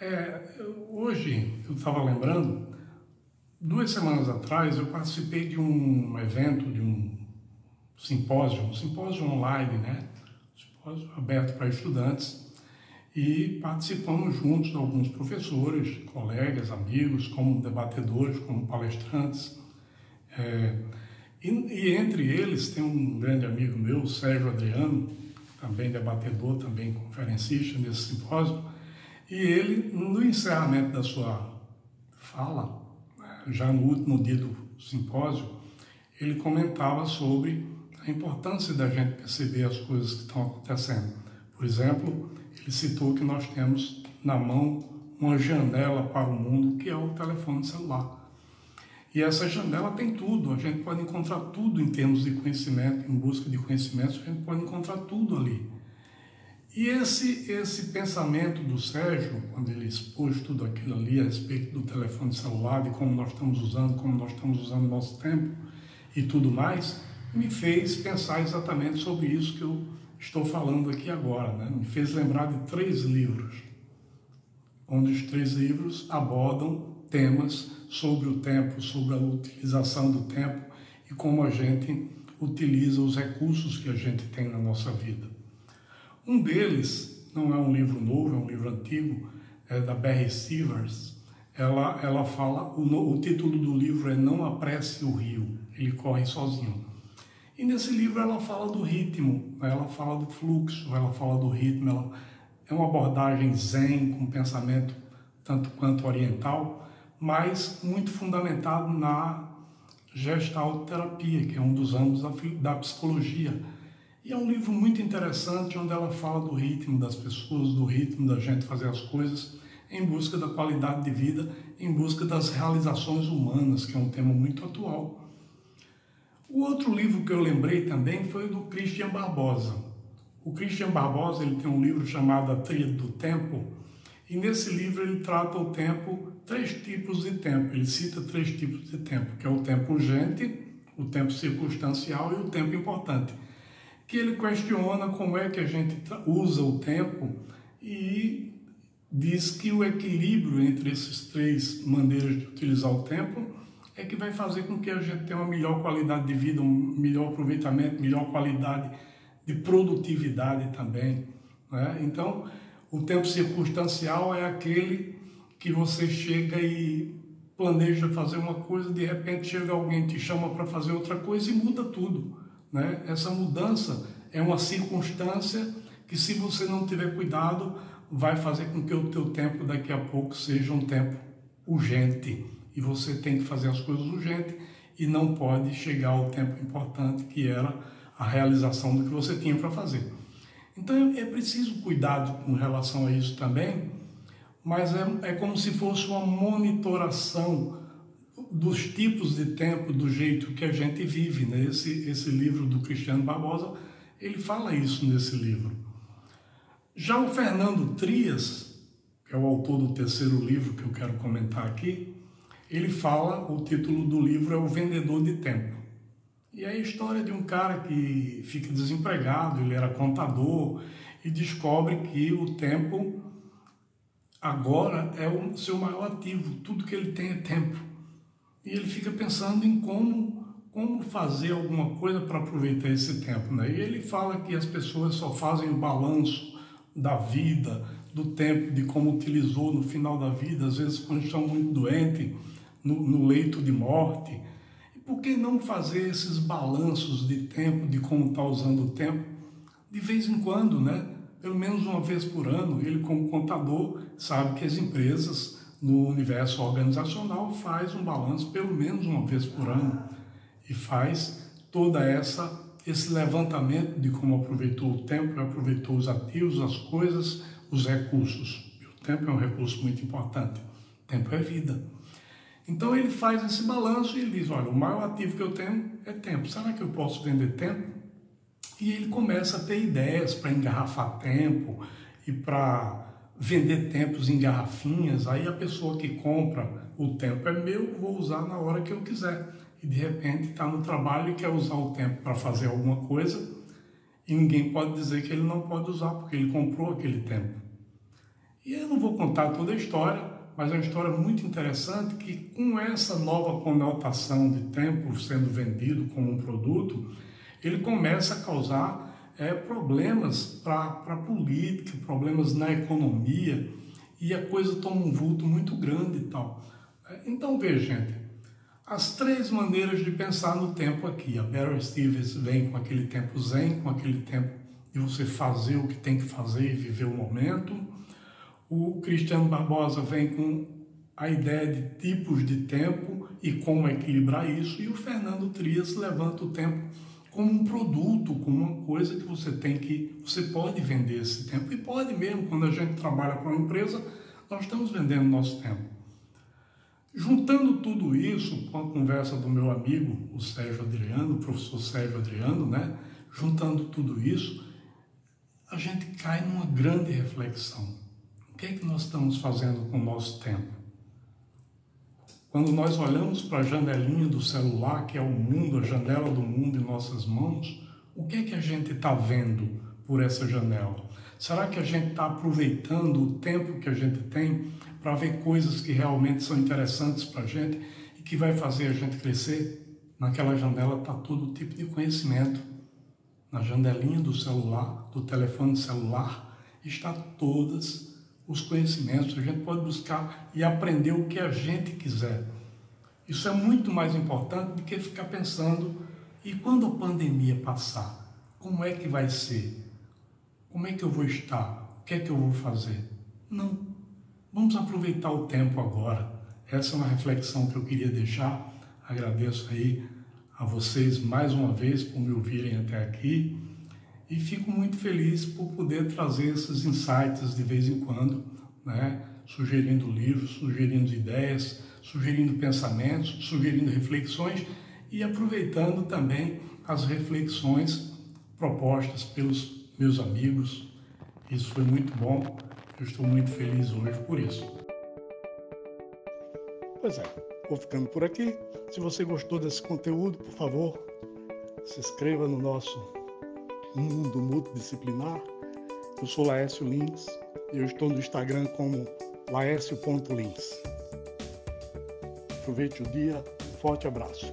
É, hoje, eu estava lembrando, duas semanas atrás eu participei de um evento, de um simpósio, um simpósio online, né? Um simpósio aberto para estudantes e participamos juntos alguns professores, colegas, amigos, como debatedores, como palestrantes. É, e, e, entre eles tem um grande amigo meu, Sérgio Adriano, também debatedor, também conferencista nesse simpósio, e ele, no encerramento da sua fala, já no último dia do simpósio, ele comentava sobre a importância da gente perceber as coisas que estão acontecendo. Por exemplo, ele citou que nós temos na mão uma janela para o mundo que é o telefone celular. E essa janela tem tudo, a gente pode encontrar tudo em termos de conhecimento, em busca de conhecimento, a gente pode encontrar tudo ali. E esse, esse pensamento do Sérgio, quando ele expôs tudo aquilo ali a respeito do telefone celular, de como nós estamos usando, como nós estamos usando o nosso tempo e tudo mais, me fez pensar exatamente sobre isso que eu estou falando aqui agora. Né? Me fez lembrar de três livros, onde os três livros abordam temas sobre o tempo, sobre a utilização do tempo e como a gente utiliza os recursos que a gente tem na nossa vida. Um deles, não é um livro novo, é um livro antigo, é da Barry Sivers. Ela, ela fala, o, o título do livro é Não Apresse o Rio, ele corre sozinho. E nesse livro ela fala do ritmo, ela fala do fluxo, ela fala do ritmo, ela, é uma abordagem zen, com pensamento tanto quanto oriental, mas muito fundamentado na gestalt terapia, que é um dos âmbitos da, da psicologia e é um livro muito interessante onde ela fala do ritmo das pessoas, do ritmo da gente fazer as coisas em busca da qualidade de vida, em busca das realizações humanas, que é um tema muito atual. O outro livro que eu lembrei também foi o do Christian Barbosa. O Christian Barbosa ele tem um livro chamado A Tríade do Tempo, e nesse livro ele trata o tempo, três tipos de tempo. Ele cita três tipos de tempo, que é o tempo urgente, o tempo circunstancial e o tempo importante que ele questiona como é que a gente usa o tempo e diz que o equilíbrio entre esses três maneiras de utilizar o tempo é que vai fazer com que a gente tenha uma melhor qualidade de vida, um melhor aproveitamento, melhor qualidade de produtividade também. Né? Então, o tempo circunstancial é aquele que você chega e planeja fazer uma coisa, de repente chega alguém te chama para fazer outra coisa e muda tudo. Né? Essa mudança é uma circunstância que, se você não tiver cuidado, vai fazer com que o teu tempo daqui a pouco seja um tempo urgente. E você tem que fazer as coisas urgentes e não pode chegar ao tempo importante que era a realização do que você tinha para fazer. Então é preciso cuidado com relação a isso também, mas é, é como se fosse uma monitoração dos tipos de tempo, do jeito que a gente vive. Né? Esse, esse livro do Cristiano Barbosa, ele fala isso nesse livro. Já o Fernando Trias, que é o autor do terceiro livro que eu quero comentar aqui, ele fala, o título do livro é O Vendedor de Tempo. E é a história de um cara que fica desempregado, ele era contador e descobre que o tempo agora é o seu maior ativo, tudo que ele tem é tempo e ele fica pensando em como, como fazer alguma coisa para aproveitar esse tempo. Né? E ele fala que as pessoas só fazem o balanço da vida, do tempo, de como utilizou no final da vida, às vezes quando estão muito doentes, no, no leito de morte. E por que não fazer esses balanços de tempo, de como está usando o tempo, de vez em quando, né? Pelo menos uma vez por ano, ele como contador sabe que as empresas no universo organizacional faz um balanço pelo menos uma vez por ano e faz toda essa esse levantamento de como aproveitou o tempo, aproveitou os ativos, as coisas, os recursos. O tempo é um recurso muito importante. Tempo é vida. Então ele faz esse balanço e ele diz: olha, o maior ativo que eu tenho é tempo. Será que eu posso vender tempo? E ele começa a ter ideias para engarrafar tempo e para vender tempos em garrafinhas. Aí a pessoa que compra o tempo é meu, vou usar na hora que eu quiser. E de repente está no trabalho e quer usar o tempo para fazer alguma coisa e ninguém pode dizer que ele não pode usar porque ele comprou aquele tempo. E eu não vou contar toda a história, mas é uma história muito interessante que com essa nova conotação de tempo sendo vendido como um produto, ele começa a causar é, problemas para a política, problemas na economia, e a coisa toma um vulto muito grande e tal. Então, veja, gente, as três maneiras de pensar no tempo aqui. A Barry Stevens vem com aquele tempo zen, com aquele tempo de você fazer o que tem que fazer e viver o momento. O Cristiano Barbosa vem com a ideia de tipos de tempo e como equilibrar isso. E o Fernando Trias levanta o tempo como um produto, como uma coisa que você tem que, você pode vender esse tempo. E pode mesmo, quando a gente trabalha com uma empresa, nós estamos vendendo nosso tempo. Juntando tudo isso com a conversa do meu amigo, o Sérgio Adriano, o professor Sérgio Adriano, né? Juntando tudo isso, a gente cai numa grande reflexão. O que é que nós estamos fazendo com o nosso tempo? Quando nós olhamos para a janelinha do celular, que é o mundo, a janela do mundo em nossas mãos, o que é que a gente está vendo por essa janela? Será que a gente está aproveitando o tempo que a gente tem para ver coisas que realmente são interessantes para a gente e que vai fazer a gente crescer. Naquela janela está todo tipo de conhecimento. Na janelinha do celular, do telefone celular, está todos os conhecimentos. A gente pode buscar e aprender o que a gente quiser. Isso é muito mais importante do que ficar pensando e quando a pandemia passar, como é que vai ser? Como é que eu vou estar? O que é que eu vou fazer? Não. Vamos aproveitar o tempo agora. Essa é uma reflexão que eu queria deixar. Agradeço aí a vocês mais uma vez por me ouvirem até aqui e fico muito feliz por poder trazer esses insights de vez em quando, né? sugerindo livros, sugerindo ideias, sugerindo pensamentos, sugerindo reflexões e aproveitando também as reflexões propostas pelos meus amigos. Isso foi muito bom eu estou muito feliz hoje por isso. Pois é, vou ficando por aqui. Se você gostou desse conteúdo, por favor, se inscreva no nosso mundo multidisciplinar. Eu sou Laércio Lins eu estou no Instagram como laércio.lins. Aproveite o dia, um forte abraço.